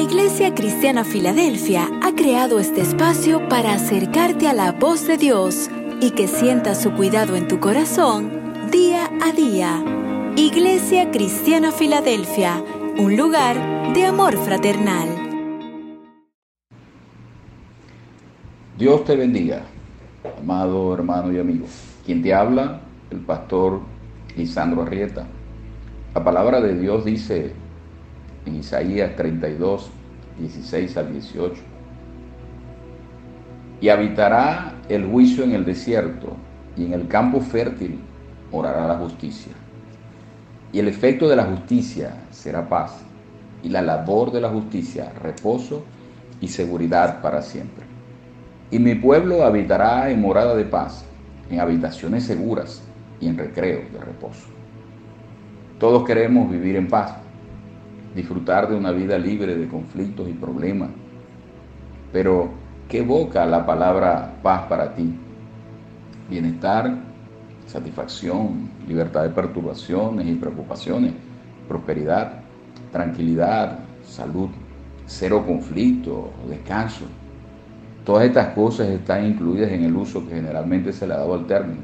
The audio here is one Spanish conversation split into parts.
Iglesia Cristiana Filadelfia ha creado este espacio para acercarte a la voz de Dios y que sientas su cuidado en tu corazón día a día. Iglesia Cristiana Filadelfia, un lugar de amor fraternal. Dios te bendiga, amado hermano y amigo. Quien te habla, el pastor Lisandro Arrieta. La palabra de Dios dice en Isaías 32, 16 al 18. Y habitará el juicio en el desierto, y en el campo fértil morará la justicia. Y el efecto de la justicia será paz, y la labor de la justicia reposo y seguridad para siempre. Y mi pueblo habitará en morada de paz, en habitaciones seguras y en recreo de reposo. Todos queremos vivir en paz, disfrutar de una vida libre de conflictos y problemas. Pero, ¿qué evoca la palabra paz para ti? Bienestar, satisfacción, libertad de perturbaciones y preocupaciones, prosperidad, tranquilidad, salud, cero conflicto, descanso. Todas estas cosas están incluidas en el uso que generalmente se le ha dado al término.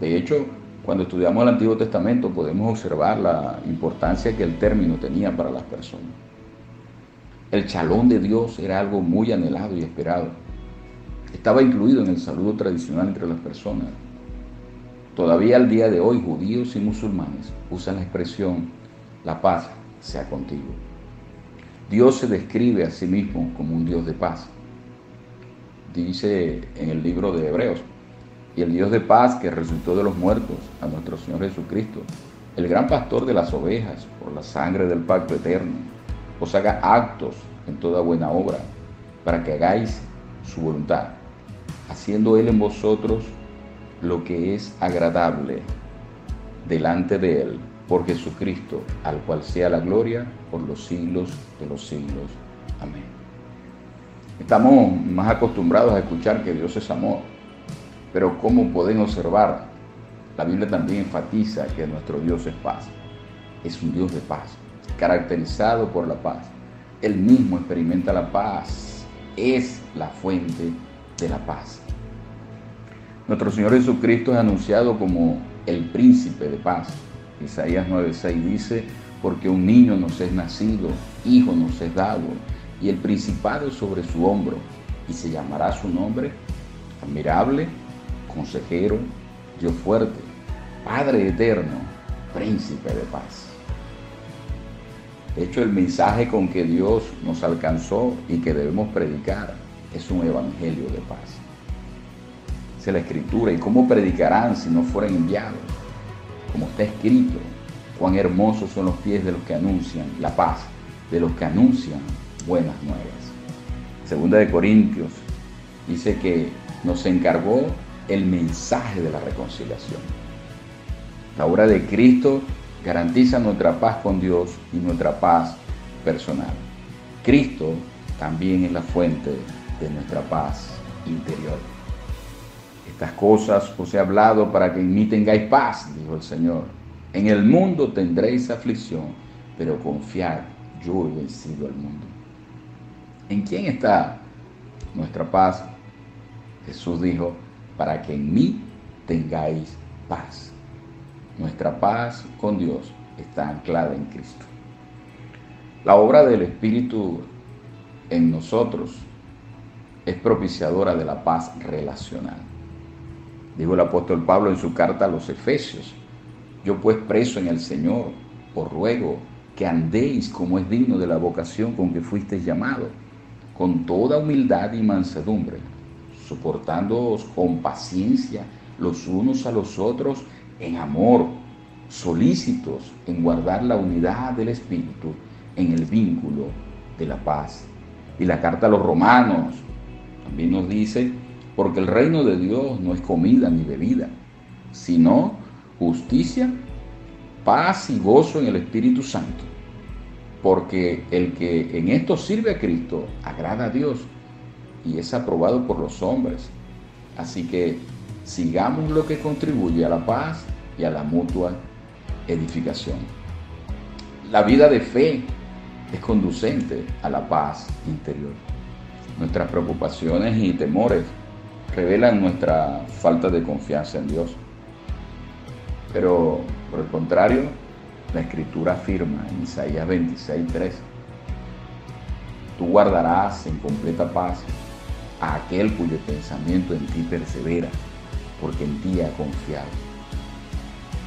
De hecho, cuando estudiamos el Antiguo Testamento podemos observar la importancia que el término tenía para las personas. El chalón de Dios era algo muy anhelado y esperado. Estaba incluido en el saludo tradicional entre las personas. Todavía al día de hoy judíos y musulmanes usan la expresión la paz sea contigo. Dios se describe a sí mismo como un Dios de paz. Dice en el libro de Hebreos, y el Dios de paz que resultó de los muertos, a nuestro Señor Jesucristo, el gran pastor de las ovejas, por la sangre del pacto eterno, os haga actos en toda buena obra, para que hagáis su voluntad, haciendo Él en vosotros lo que es agradable delante de Él, por Jesucristo, al cual sea la gloria por los siglos de los siglos. Amén. Estamos más acostumbrados a escuchar que Dios es amor pero como pueden observar, la Biblia también enfatiza que nuestro Dios es paz. Es un Dios de paz, caracterizado por la paz. Él mismo experimenta la paz. Es la fuente de la paz. Nuestro Señor Jesucristo es anunciado como el príncipe de paz. Isaías 9:6 dice, porque un niño nos es nacido, hijo nos es dado, y el principado sobre su hombro, y se llamará su nombre admirable, consejero, Dios fuerte, Padre eterno, príncipe de paz. De hecho, el mensaje con que Dios nos alcanzó y que debemos predicar es un evangelio de paz. Es la escritura. ¿Y cómo predicarán si no fueran enviados? Como está escrito, cuán hermosos son los pies de los que anuncian la paz, de los que anuncian buenas nuevas. Segunda de Corintios dice que nos encargó el mensaje de la reconciliación. La obra de Cristo garantiza nuestra paz con Dios y nuestra paz personal. Cristo también es la fuente de nuestra paz interior. Estas cosas os he hablado para que en mí tengáis paz, dijo el Señor. En el mundo tendréis aflicción, pero confiad, yo he vencido al mundo. ¿En quién está nuestra paz? Jesús dijo, para que en mí tengáis paz. Nuestra paz con Dios está anclada en Cristo. La obra del Espíritu en nosotros es propiciadora de la paz relacional. Dijo el apóstol Pablo en su carta a los Efesios, yo pues preso en el Señor, os ruego que andéis como es digno de la vocación con que fuisteis llamados, con toda humildad y mansedumbre soportándoos con paciencia los unos a los otros en amor, solícitos en guardar la unidad del Espíritu en el vínculo de la paz. Y la carta a los romanos también nos dice, porque el reino de Dios no es comida ni bebida, sino justicia, paz y gozo en el Espíritu Santo. Porque el que en esto sirve a Cristo agrada a Dios y es aprobado por los hombres. Así que sigamos lo que contribuye a la paz y a la mutua edificación. La vida de fe es conducente a la paz interior. Nuestras preocupaciones y temores revelan nuestra falta de confianza en Dios. Pero por el contrario, la escritura afirma en Isaías 26:3, tú guardarás en completa paz a aquel cuyo pensamiento en ti persevera, porque en ti ha confiado.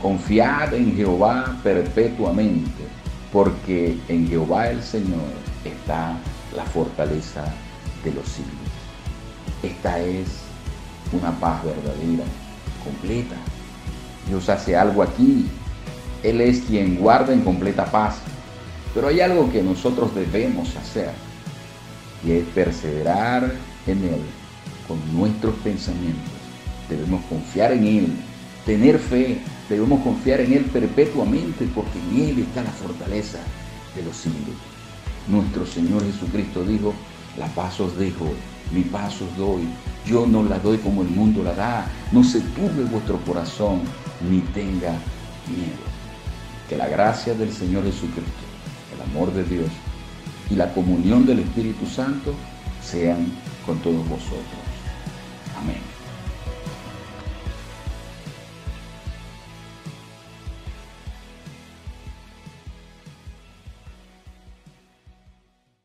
Confiad en Jehová perpetuamente, porque en Jehová el Señor está la fortaleza de los siglos. Esta es una paz verdadera, completa. Dios hace algo aquí. Él es quien guarda en completa paz. Pero hay algo que nosotros debemos hacer y es perseverar en Él con nuestros pensamientos. Debemos confiar en Él, tener fe, debemos confiar en Él perpetuamente porque en Él está la fortaleza de los siglos. Nuestro Señor Jesucristo dijo, la paz os dejo, mi paz os doy. Yo no la doy como el mundo la da. No se turbe vuestro corazón ni tenga miedo. Que la gracia del Señor Jesucristo, el amor de Dios y la comunión del Espíritu Santo sean con todos vosotros. Amén.